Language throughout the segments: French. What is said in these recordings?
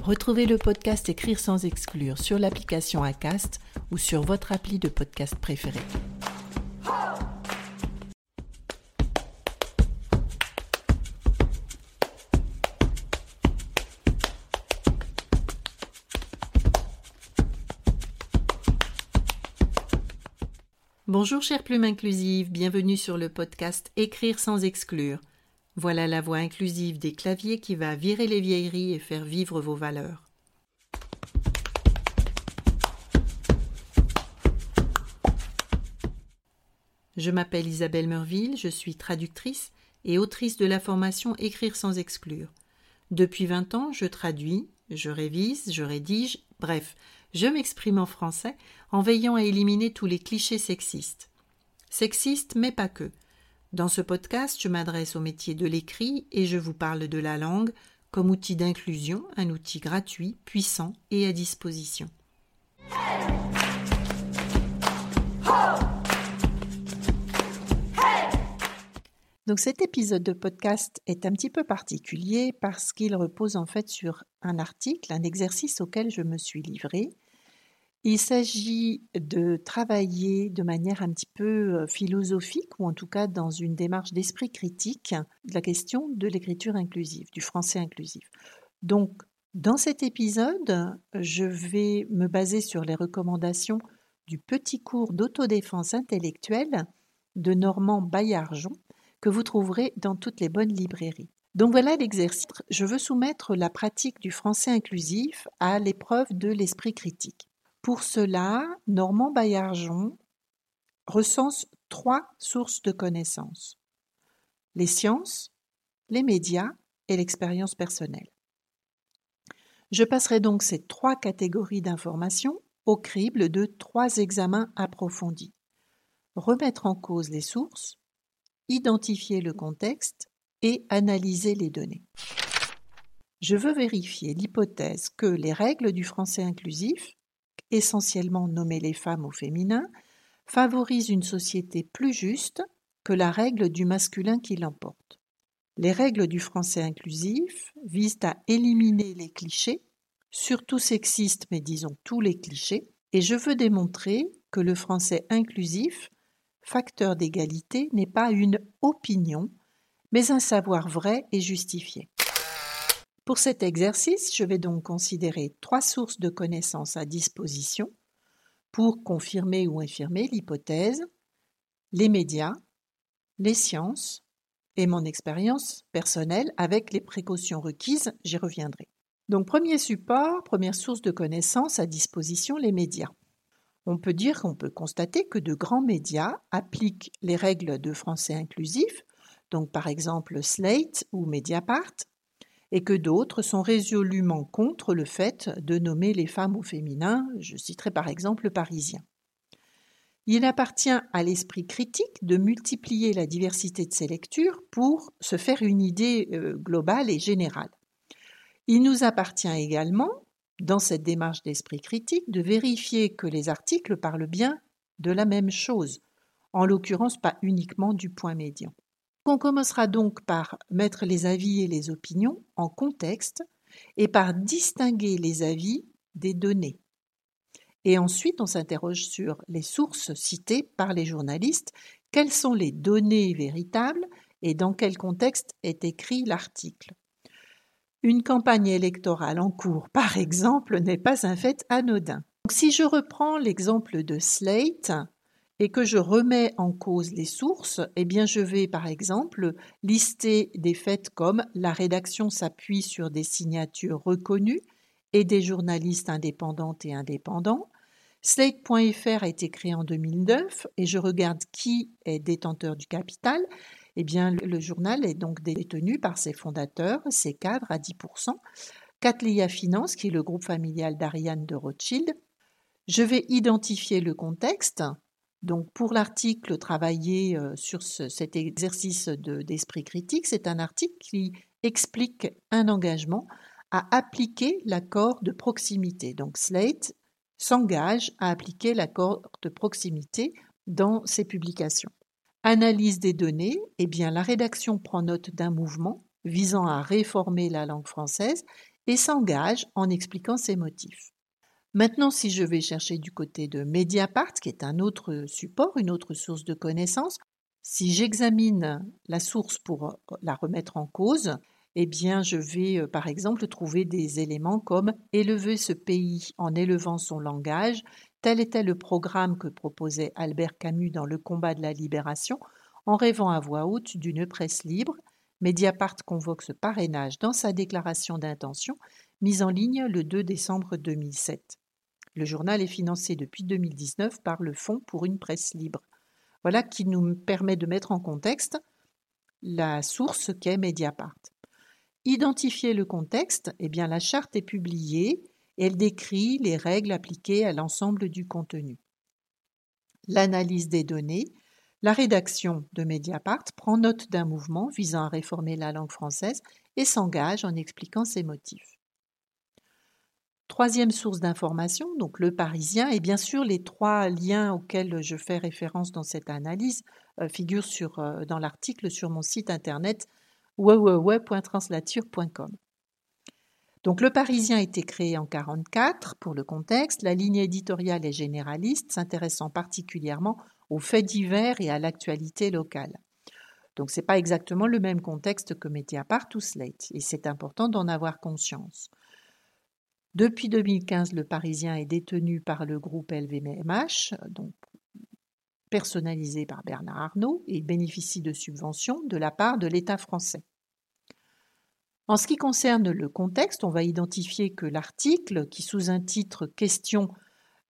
Retrouvez le podcast Écrire sans exclure sur l'application Acast ou sur votre appli de podcast préféré. Bonjour chère plume inclusive, bienvenue sur le podcast Écrire sans exclure. Voilà la voix inclusive des claviers qui va virer les vieilleries et faire vivre vos valeurs. Je m'appelle Isabelle Merville, je suis traductrice et autrice de la formation Écrire sans exclure. Depuis vingt ans, je traduis, je révise, je rédige, bref, je m'exprime en français en veillant à éliminer tous les clichés sexistes. Sexistes, mais pas que. Dans ce podcast, je m'adresse au métier de l'écrit et je vous parle de la langue comme outil d'inclusion, un outil gratuit, puissant et à disposition. Donc cet épisode de podcast est un petit peu particulier parce qu'il repose en fait sur un article, un exercice auquel je me suis livrée il s'agit de travailler de manière un petit peu euh, philosophique, ou en tout cas dans une démarche d'esprit critique, la question de l'écriture inclusive, du français inclusif. Donc, dans cet épisode, je vais me baser sur les recommandations du petit cours d'autodéfense intellectuelle de Normand Baillargeon, que vous trouverez dans toutes les bonnes librairies. Donc voilà l'exercice. Je veux soumettre la pratique du français inclusif à l'épreuve de l'esprit critique. Pour cela, Normand Baillargeon recense trois sources de connaissances les sciences, les médias et l'expérience personnelle. Je passerai donc ces trois catégories d'informations au crible de trois examens approfondis. Remettre en cause les sources, identifier le contexte et analyser les données. Je veux vérifier l'hypothèse que les règles du français inclusif essentiellement nommer les femmes au féminin, favorise une société plus juste que la règle du masculin qui l'emporte. Les règles du français inclusif visent à éliminer les clichés, surtout sexistes, mais disons tous les clichés, et je veux démontrer que le français inclusif, facteur d'égalité, n'est pas une opinion, mais un savoir vrai et justifié. Pour cet exercice, je vais donc considérer trois sources de connaissances à disposition pour confirmer ou infirmer l'hypothèse, les médias, les sciences et mon expérience personnelle avec les précautions requises, j'y reviendrai. Donc premier support, première source de connaissances à disposition, les médias. On peut dire qu'on peut constater que de grands médias appliquent les règles de français inclusif, donc par exemple Slate ou Mediapart, et que d'autres sont résolument contre le fait de nommer les femmes au féminin, je citerai par exemple le Parisien. Il appartient à l'esprit critique de multiplier la diversité de ses lectures pour se faire une idée euh, globale et générale. Il nous appartient également, dans cette démarche d'esprit critique, de vérifier que les articles parlent bien de la même chose, en l'occurrence pas uniquement du point médian. On commencera donc par mettre les avis et les opinions en contexte et par distinguer les avis des données. Et ensuite, on s'interroge sur les sources citées par les journalistes, quelles sont les données véritables et dans quel contexte est écrit l'article? Une campagne électorale en cours, par exemple, n'est pas un fait anodin. si je reprends l'exemple de Slate, et que je remets en cause les sources, eh bien je vais par exemple lister des faits comme la rédaction s'appuie sur des signatures reconnues et des journalistes indépendantes et indépendants. Slate.fr a été créé en 2009 et je regarde qui est détenteur du capital. Eh bien, le journal est donc détenu par ses fondateurs, ses cadres à 10%. Cattleya Finance, qui est le groupe familial d'Ariane de Rothschild, Je vais identifier le contexte. Donc pour l'article travaillé euh, sur cet exercice d'esprit critique, c'est un article qui explique un engagement à appliquer l'accord de proximité. Donc Slate s'engage à appliquer l'accord de proximité dans ses publications. Analyse des données, eh bien la rédaction prend note d'un mouvement visant à réformer la langue française et s'engage en expliquant ses motifs. Maintenant, si je vais chercher du côté de Mediapart, qui est un autre support, une autre source de connaissances, si j'examine la source pour la remettre en cause, eh bien, je vais euh, par exemple trouver des éléments comme élever ce pays en élevant son langage, tel était le programme que proposait Albert Camus dans Le combat de la libération, en rêvant à voix haute d'une presse libre. Mediapart convoque ce parrainage dans sa déclaration d'intention, mise en ligne le 2 décembre 2007. Le journal est financé depuis 2019 par le Fonds pour une presse libre. Voilà qui nous permet de mettre en contexte la source qu'est Mediapart. Identifier le contexte, eh bien la charte est publiée et elle décrit les règles appliquées à l'ensemble du contenu. L'analyse des données, la rédaction de Mediapart prend note d'un mouvement visant à réformer la langue française et s'engage en expliquant ses motifs. Troisième source d'information, donc le Parisien, et bien sûr les trois liens auxquels je fais référence dans cette analyse euh, figurent euh, dans l'article sur mon site internet www.translature.com. Donc le Parisien a été créé en 1944 pour le contexte. La ligne éditoriale est généraliste, s'intéressant particulièrement aux faits divers et à l'actualité locale. Donc ce n'est pas exactement le même contexte que Mediapart ou Slate, et c'est important d'en avoir conscience. Depuis 2015, le Parisien est détenu par le groupe LVMH, donc personnalisé par Bernard Arnault et bénéficie de subventions de la part de l'État français. En ce qui concerne le contexte, on va identifier que l'article, qui sous un titre Question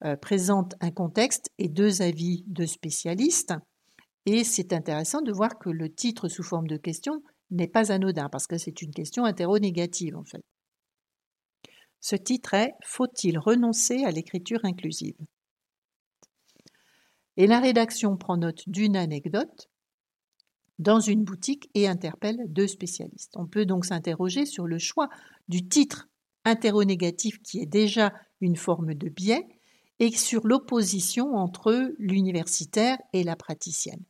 euh, présente un contexte et deux avis de spécialistes. Et c'est intéressant de voir que le titre sous forme de question n'est pas anodin, parce que c'est une question interro-négative en fait. Ce titre est Faut-il renoncer à l'écriture inclusive? Et la rédaction prend note d'une anecdote dans une boutique et interpelle deux spécialistes. On peut donc s'interroger sur le choix du titre interronégatif qui est déjà une forme de biais et sur l'opposition entre l'universitaire et la praticienne.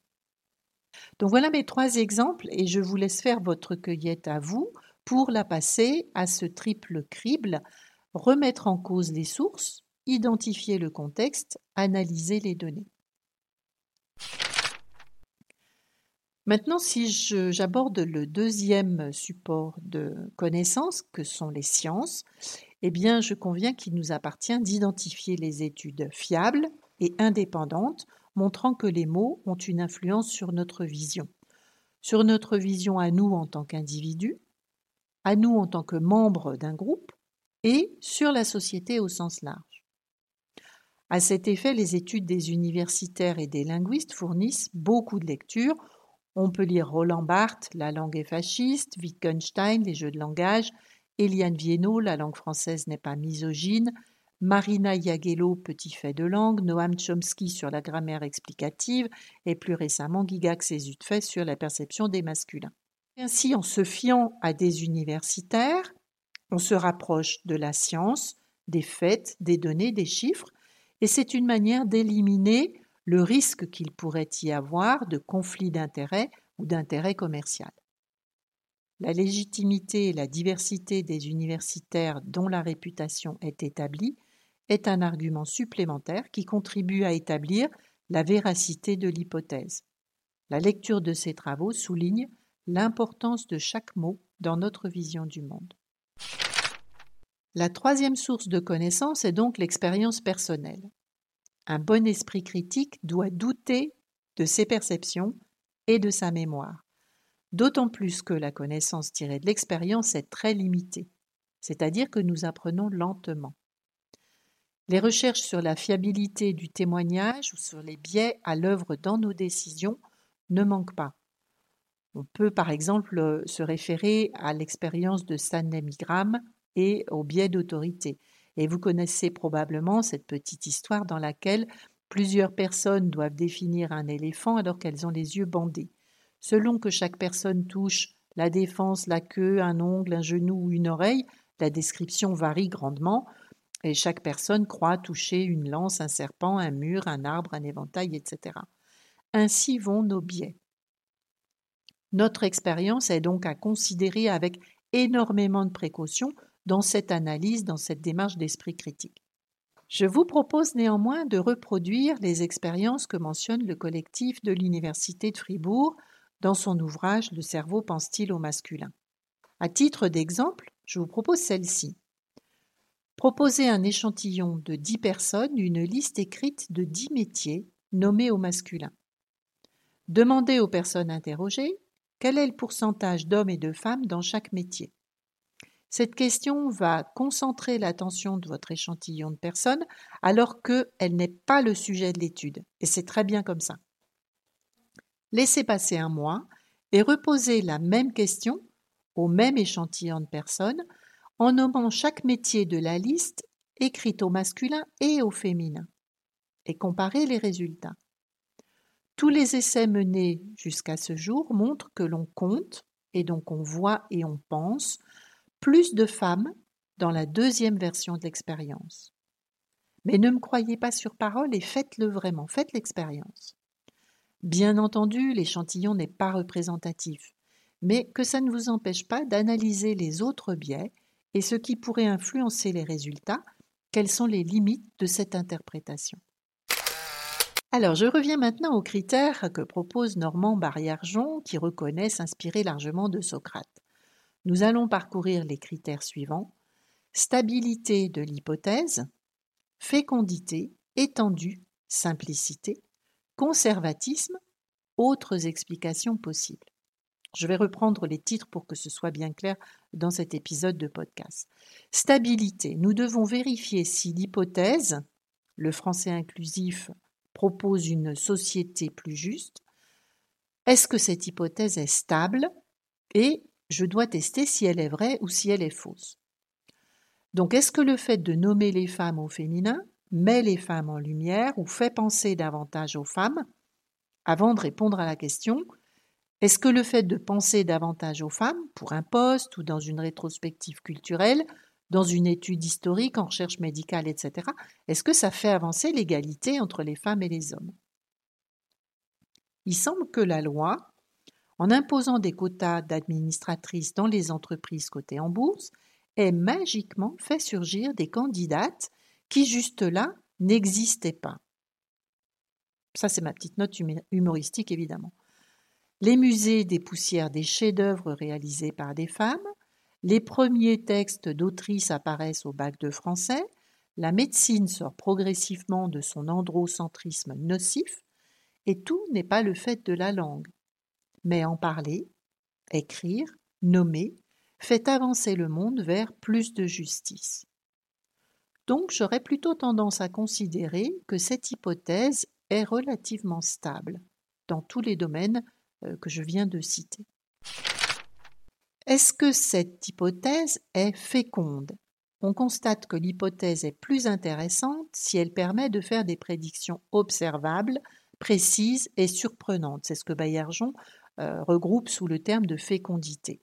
Donc voilà mes trois exemples et je vous laisse faire votre cueillette à vous pour la passer à ce triple crible, remettre en cause les sources, identifier le contexte, analyser les données. Maintenant, si j'aborde le deuxième support de connaissances, que sont les sciences, eh bien, je conviens qu'il nous appartient d'identifier les études fiables et indépendantes, montrant que les mots ont une influence sur notre vision. Sur notre vision à nous en tant qu'individus, à nous en tant que membres d'un groupe, et sur la société au sens large. À cet effet, les études des universitaires et des linguistes fournissent beaucoup de lectures. On peut lire Roland Barthes, La langue est fasciste, Wittgenstein, Les jeux de langage, Eliane Viennot, La langue française n'est pas misogyne, Marina Iagello, Petit fait de langue, Noam Chomsky sur la grammaire explicative et plus récemment Gigax et sur la perception des masculins. Ainsi, en se fiant à des universitaires, on se rapproche de la science, des faits, des données, des chiffres, et c'est une manière d'éliminer le risque qu'il pourrait y avoir de conflit d'intérêts ou d'intérêt commercial. La légitimité et la diversité des universitaires dont la réputation est établie est un argument supplémentaire qui contribue à établir la véracité de l'hypothèse. La lecture de ces travaux souligne l'importance de chaque mot dans notre vision du monde. La troisième source de connaissance est donc l'expérience personnelle. Un bon esprit critique doit douter de ses perceptions et de sa mémoire, d'autant plus que la connaissance tirée de l'expérience est très limitée, c'est-à-dire que nous apprenons lentement. Les recherches sur la fiabilité du témoignage ou sur les biais à l'œuvre dans nos décisions ne manquent pas. On peut par exemple se référer à l'expérience de Stanley Migram et au biais d'autorité. Et vous connaissez probablement cette petite histoire dans laquelle plusieurs personnes doivent définir un éléphant alors qu'elles ont les yeux bandés. Selon que chaque personne touche la défense, la queue, un ongle, un genou ou une oreille, la description varie grandement et chaque personne croit toucher une lance, un serpent, un mur, un arbre, un éventail, etc. Ainsi vont nos biais. Notre expérience est donc à considérer avec énormément de précaution dans cette analyse, dans cette démarche d'esprit critique. Je vous propose néanmoins de reproduire les expériences que mentionne le collectif de l'Université de Fribourg dans son ouvrage Le cerveau pense-t-il au masculin? À titre d'exemple, je vous propose celle-ci. Proposez un échantillon de 10 personnes une liste écrite de 10 métiers nommés au masculin. Demandez aux personnes interrogées quel est le pourcentage d'hommes et de femmes dans chaque métier. Cette question va concentrer l'attention de votre échantillon de personnes alors qu'elle n'est pas le sujet de l'étude, et c'est très bien comme ça. Laissez passer un mois et reposez la même question au même échantillon de personnes en nommant chaque métier de la liste écrite au masculin et au féminin, et comparez les résultats. Tous les essais menés jusqu'à ce jour montrent que l'on compte, et donc on voit et on pense, plus de femmes dans la deuxième version de l'expérience. Mais ne me croyez pas sur parole et faites-le vraiment, faites l'expérience. Bien entendu, l'échantillon n'est pas représentatif, mais que ça ne vous empêche pas d'analyser les autres biais et ce qui pourrait influencer les résultats, quelles sont les limites de cette interprétation. Alors, je reviens maintenant aux critères que propose Normand Barriarjon, qui reconnaît s'inspirer largement de Socrate. Nous allons parcourir les critères suivants stabilité de l'hypothèse, fécondité, étendue, simplicité, conservatisme, autres explications possibles. Je vais reprendre les titres pour que ce soit bien clair dans cet épisode de podcast. Stabilité. Nous devons vérifier si l'hypothèse, le français inclusif propose une société plus juste, est-ce que cette hypothèse est stable? Et je dois tester si elle est vraie ou si elle est fausse. Donc est-ce que le fait de nommer les femmes au féminin met les femmes en lumière ou fait penser davantage aux femmes? Avant de répondre à la question, est-ce que le fait de penser davantage aux femmes, pour un poste ou dans une rétrospective culturelle, dans une étude historique, en recherche médicale, etc., est-ce que ça fait avancer l'égalité entre les femmes et les hommes? Il semble que la loi, en imposant des quotas d'administratrices dans les entreprises cotées en bourse, ait magiquement fait surgir des candidates qui, juste là, n'existaient pas. Ça, c'est ma petite note humoristique, évidemment. Les musées des des chefs-d'œuvre réalisés par des femmes, les premiers textes d'autrices apparaissent au bac de français, la médecine sort progressivement de son androcentrisme nocif, et tout n'est pas le fait de la langue mais en parler, écrire, nommer, fait avancer le monde vers plus de justice. Donc j'aurais plutôt tendance à considérer que cette hypothèse est relativement stable dans tous les domaines euh, que je viens de citer. Est-ce que cette hypothèse est féconde? On constate que l'hypothèse est plus intéressante si elle permet de faire des prédictions observables, précises et surprenantes. C'est ce que Baillargeon regroupe sous le terme de fécondité.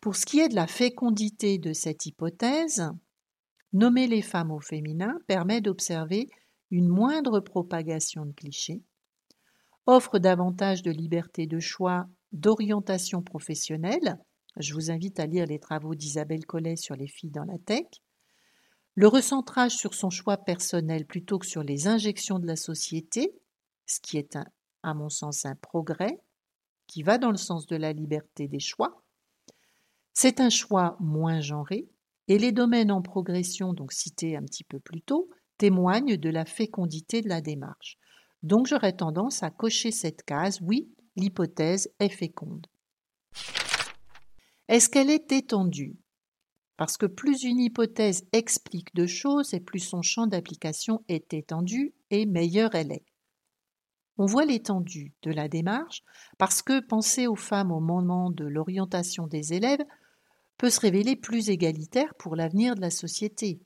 Pour ce qui est de la fécondité de cette hypothèse, nommer les femmes au féminin permet d'observer une moindre propagation de clichés, offre davantage de liberté de choix, d'orientation professionnelle. Je vous invite à lire les travaux d'Isabelle Collet sur les filles dans la tech. Le recentrage sur son choix personnel plutôt que sur les injections de la société, ce qui est à mon sens un progrès qui va dans le sens de la liberté des choix. C'est un choix moins genré, et les domaines en progression, donc cités un petit peu plus tôt, témoignent de la fécondité de la démarche. Donc j'aurais tendance à cocher cette case, oui, l'hypothèse est féconde. Est-ce qu'elle est étendue? Parce que plus une hypothèse explique de choses et plus son champ d'application est étendu et meilleure elle est. On voit l'étendue de la démarche parce que penser aux femmes au moment de l'orientation des élèves peut se révéler plus égalitaire pour l'avenir de la société.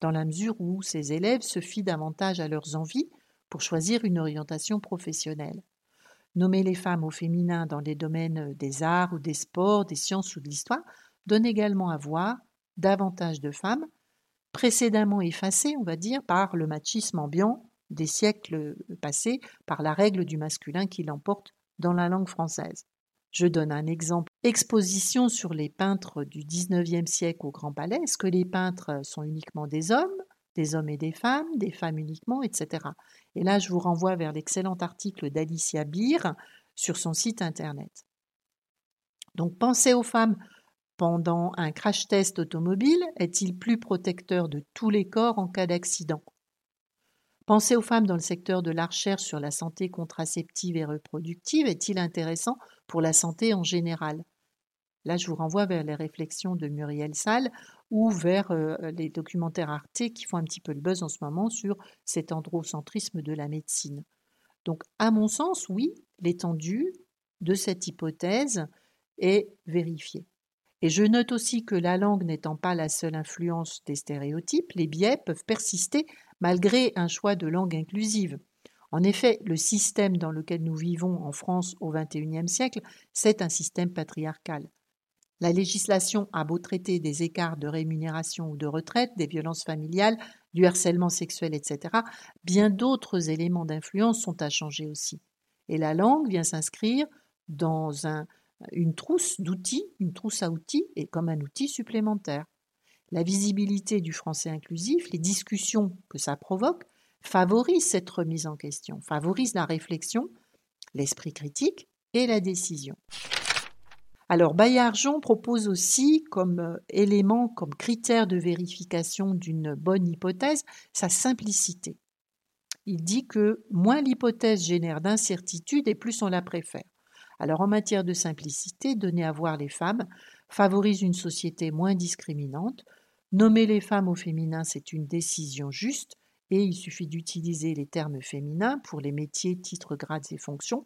dans la mesure où ces élèves se fient davantage à leurs envies pour choisir une orientation professionnelle. Nommer les femmes au féminin dans les domaines des arts ou des sports, des sciences ou de l'histoire donne également à voir davantage de femmes, précédemment effacées, on va dire, par le machisme ambiant des siècles passés, par la règle du masculin qui l'emporte dans la langue française. Je donne un exemple. Exposition sur les peintres du XIXe siècle au Grand Palais. Est-ce que les peintres sont uniquement des hommes, des hommes et des femmes, des femmes uniquement, etc. Et là, je vous renvoie vers l'excellent article d'Alicia Beer sur son site internet. Donc, penser aux femmes pendant un crash test automobile est-il plus protecteur de tous les corps en cas d'accident? Penser aux femmes dans le secteur de la recherche sur la santé contraceptive et reproductive est-il intéressant pour la santé en général? Là, je vous renvoie vers les réflexions de Muriel Salle ou vers euh, les documentaires Arte qui font un petit peu le buzz en ce moment sur cet androcentrisme de la médecine. Donc, à mon sens, oui, l'étendue de cette hypothèse est vérifiée. Et je note aussi que la langue n'étant pas la seule influence des stéréotypes, les biais peuvent persister malgré un choix de langue inclusive. En effet, le système dans lequel nous vivons en France au XXIe siècle, c'est un système patriarcal. La législation a beau traiter des écarts de rémunération ou de retraite, des violences familiales, du harcèlement sexuel, etc., bien d'autres éléments d'influence sont à changer aussi. Et la langue vient s'inscrire dans une trousse d'outils, une trousse à outils, et comme un outil supplémentaire la visibilité du français inclusif, les discussions que ça provoque, favorisent cette remise en question, favorisent la réflexion, l'esprit critique et la décision. Alors Bayarjon propose aussi comme euh, élément, comme critère de vérification d'une bonne hypothèse, sa simplicité. Il dit que moins l'hypothèse génère d'incertitude et plus on la préfère. Alors en matière de simplicité, donner à voir les femmes favorise une société moins discriminante, Nommer les femmes au féminin, c'est une décision juste et il suffit d'utiliser les termes féminins pour les métiers, titres, grades et fonctions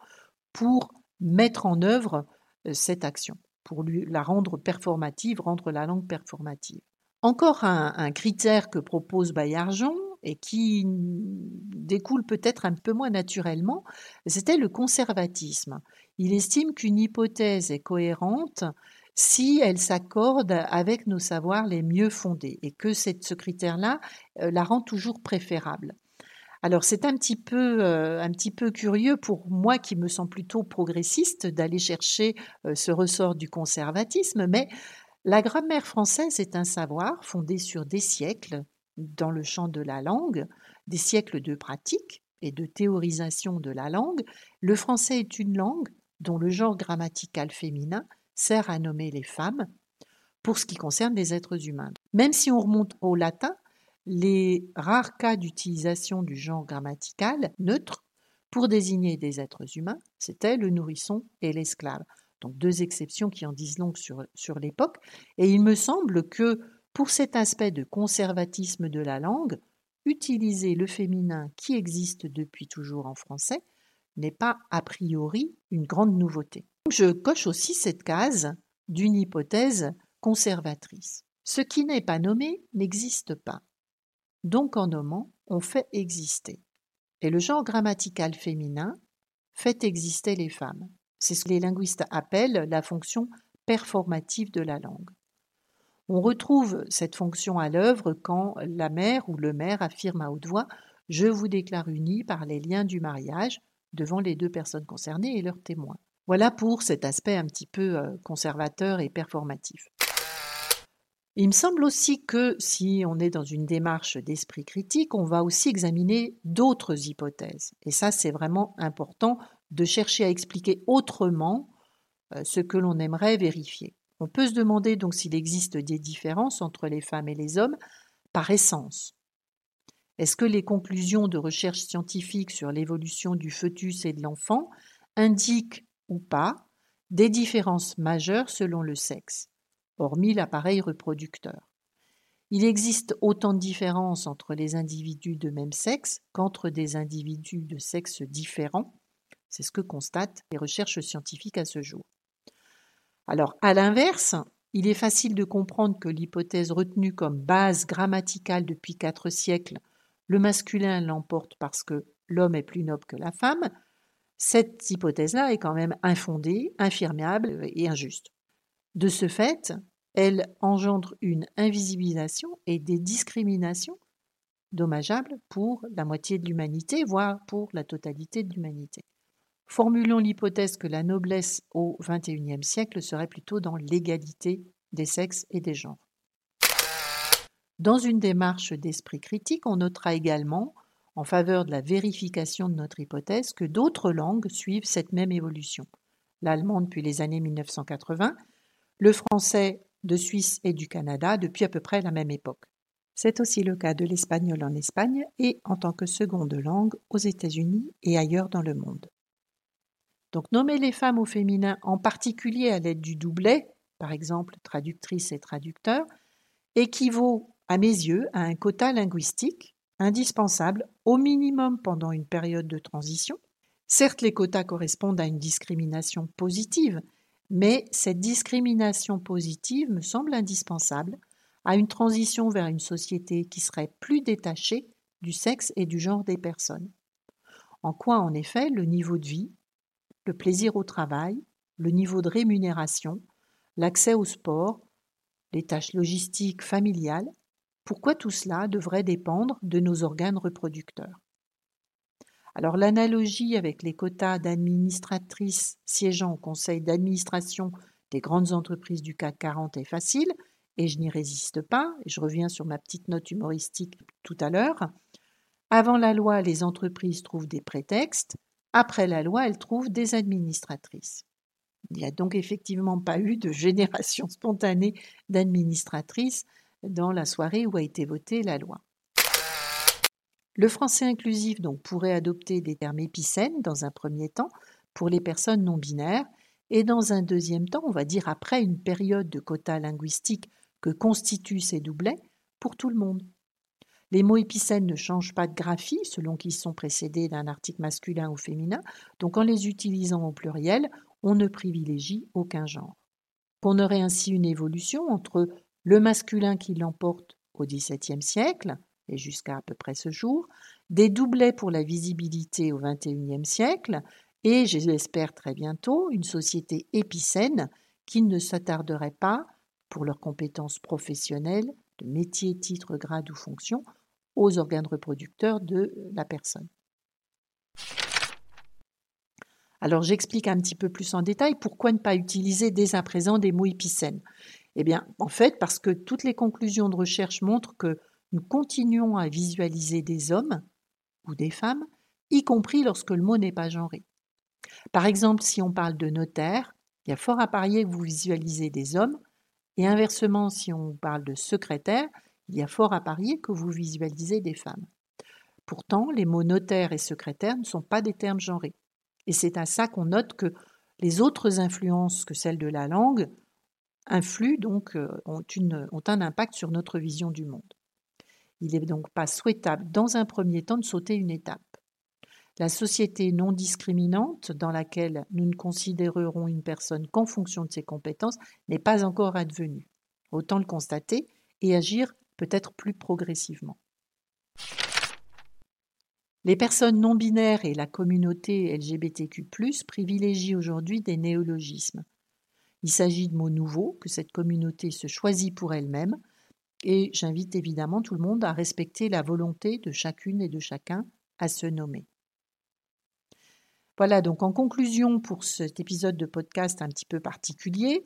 pour mettre en œuvre euh, cette action, pour la rendre performative, rendre la langue performative. Encore un, critère que propose Bayarjon et qui découle peut-être un peu moins naturellement, c'était le conservatisme. Il estime qu'une hypothèse est cohérente si elle s'accorde avec nos savoirs les mieux fondés et que ce critère-là euh, la rend toujours préférable. Alors c'est un petit peu euh, un petit peu curieux pour moi qui me sens plutôt progressiste d'aller chercher euh, ce ressort du conservatisme, mais la grammaire française est un savoir fondé sur des siècles dans le champ de la langue, des siècles de pratique et de théorisation de la langue. Le français est une langue dont le genre grammatical féminin sert à nommer les femmes pour ce qui concerne les êtres humains. Même si on remonte au latin, les rares cas d'utilisation du genre grammatical neutre pour désigner des êtres humains, c'était le nourrisson et l'esclave. Donc deux exceptions qui en disent long sur, sur l'époque. Et il me semble que pour cet aspect de conservatisme de la langue, utiliser le féminin qui existe depuis toujours en français n'est pas a priori une grande nouveauté. Je coche aussi cette case d'une hypothèse conservatrice. Ce qui n'est pas nommé n'existe pas. Donc en nommant, on fait exister. Et le genre grammatical féminin fait exister les femmes. C'est ce que les linguistes appellent la fonction performative de la langue. On retrouve cette fonction à l'œuvre quand la mère ou le maire affirme à haute voix Je vous déclare unis par les liens du mariage devant les deux personnes concernées et leurs témoins. Voilà pour cet aspect un petit peu euh, conservateur et performatif. Il me semble aussi que si on est dans une démarche d'esprit critique, on va aussi examiner d'autres hypothèses. Et ça, c'est vraiment important de chercher à expliquer autrement euh, ce que l'on aimerait vérifier. On peut se demander donc s'il existe des différences entre les femmes et les hommes par essence. Est-ce que les conclusions de recherche scientifiques sur l'évolution du fœtus et de l'enfant indiquent ou pas des différences majeures selon le sexe, hormis l'appareil reproducteur. Il existe autant de différences entre les individus de même sexe qu'entre des individus de sexe différents. C'est ce que constatent les recherches scientifiques à ce jour. Alors, à l'inverse, il est facile de comprendre que l'hypothèse retenue comme base grammaticale depuis quatre siècles, le masculin l'emporte parce que l'homme est plus noble que la femme, cette hypothèse-là est quand même infondée, infirmable et injuste. De ce fait, elle engendre une invisibilisation et des discriminations dommageables pour la moitié de l'humanité, voire pour la totalité de l'humanité. Formulons l'hypothèse que la noblesse au XXIe siècle serait plutôt dans l'égalité des sexes et des genres. Dans une démarche d'esprit critique, on notera également, en faveur de la vérification de notre hypothèse, que d'autres langues suivent cette même évolution. L'allemand depuis les années 1980, le français de Suisse et du Canada depuis à peu près la même époque. C'est aussi le cas de l'espagnol en Espagne et en tant que seconde langue aux États-Unis et ailleurs dans le monde. Donc nommer les femmes au féminin, en particulier à l'aide du doublet, par exemple traductrice et traducteur, équivaut à mes yeux à un quota linguistique indispensable au minimum pendant une période de transition. Certes, les quotas correspondent à une discrimination positive, mais cette discrimination positive me semble indispensable à une transition vers une société qui serait plus détachée du sexe et du genre des personnes. En quoi, en effet, le niveau de vie, le plaisir au travail, le niveau de rémunération, l'accès au sport, les tâches logistiques familiales, pourquoi tout cela devrait dépendre de nos organes reproducteurs Alors l'analogie avec les quotas d'administratrices siégeant au conseil d'administration des grandes entreprises du CAC 40 est facile, et je n'y résiste pas, et je reviens sur ma petite note humoristique tout à l'heure. Avant la loi, les entreprises trouvent des prétextes, après la loi, elles trouvent des administratrices. Il n'y a donc effectivement pas eu de génération spontanée d'administratrices dans la soirée où a été votée la loi. Le français inclusif donc pourrait adopter des termes épicènes dans un premier temps pour les personnes non binaires et dans un deuxième temps, on va dire après une période de quota linguistique que constituent ces doublets, pour tout le monde. Les mots épicènes ne changent pas de graphie selon qu'ils sont précédés d'un article masculin ou féminin, donc en les utilisant au pluriel, on ne privilégie aucun genre. On aurait ainsi une évolution entre le masculin qui l'emporte au XVIIe siècle, et jusqu'à à peu près ce jour, des doublets pour la visibilité au XXIe siècle, et, je l'espère très bientôt, une société épicène qui ne s'attarderait pas, pour leurs compétences professionnelles, de métier, titre, grade ou fonction, aux organes reproducteurs de la personne. Alors j'explique un petit peu plus en détail pourquoi ne pas utiliser dès à présent des mots épicènes. Eh bien, en fait, parce que toutes les conclusions de recherche montrent que nous continuons à visualiser des hommes ou des femmes, y compris lorsque le mot n'est pas genré. Par exemple, si on parle de notaire, il y a fort à parier que vous visualisez des hommes, et inversement, si on parle de secrétaire, il y a fort à parier que vous visualisez des femmes. Pourtant, les mots notaire et secrétaire ne sont pas des termes genrés. Et c'est à ça qu'on note que les autres influences que celles de la langue influent donc, euh, ont, ont un impact sur notre vision du monde. Il n'est donc pas souhaitable, dans un premier temps, de sauter une étape. La société non discriminante, dans laquelle nous ne considérerons une personne qu'en fonction de ses compétences, n'est pas encore advenue. Autant le constater et agir peut-être plus progressivement. Les personnes non binaires et la communauté LGBTQ privilégient aujourd'hui des néologismes. Il s'agit de mots nouveaux que cette communauté se choisit pour elle-même et j'invite évidemment tout le monde à respecter la volonté de chacune et de chacun à se nommer. Voilà, donc en conclusion pour cet épisode de podcast un petit peu particulier,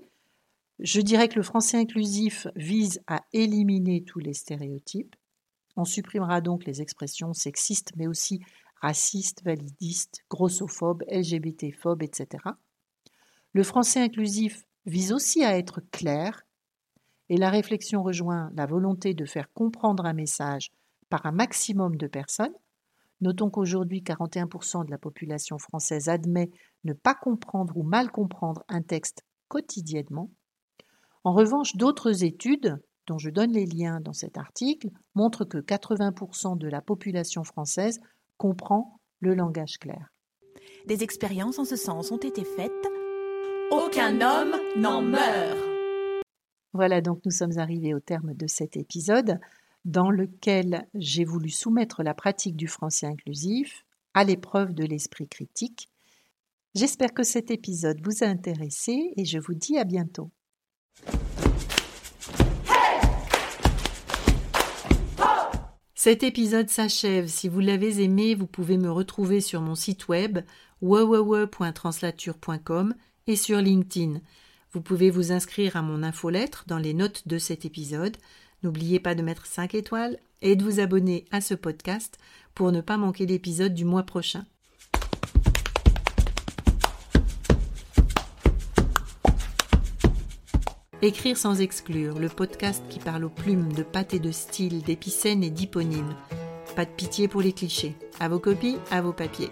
je dirais que le français inclusif vise à éliminer tous les stéréotypes, on supprimera donc les expressions sexistes, mais aussi racistes, validistes, grossophobes, LGBT-phobes, etc. Le français inclusif vise aussi à être clair, et la réflexion rejoint la volonté de faire comprendre un message par un maximum de personnes. Notons qu'aujourd'hui, 41% de la population française admet ne pas comprendre ou mal comprendre un texte quotidiennement. En revanche, d'autres études dont je donne les liens dans cet article, montre que 80% de la population française comprend le langage clair. Des expériences en ce sens ont été faites. Aucun homme n'en meurt. Voilà, donc nous sommes arrivés au terme de cet épisode dans lequel j'ai voulu soumettre la pratique du français inclusif à l'épreuve de l'esprit critique. J'espère que cet épisode vous a intéressé et je vous dis à bientôt. Cet épisode s'achève. Si vous l'avez aimé, vous pouvez me retrouver sur mon site web www.translature.com et sur LinkedIn. Vous pouvez vous inscrire à mon infolettre dans les notes de cet épisode. N'oubliez pas de mettre 5 étoiles et de vous abonner à ce podcast pour ne pas manquer l'épisode du mois prochain. Écrire sans exclure, le podcast qui parle aux plumes de pâte et de style, d'épicènes et d'hyponymes. Pas de pitié pour les clichés. À vos copies, à vos papiers.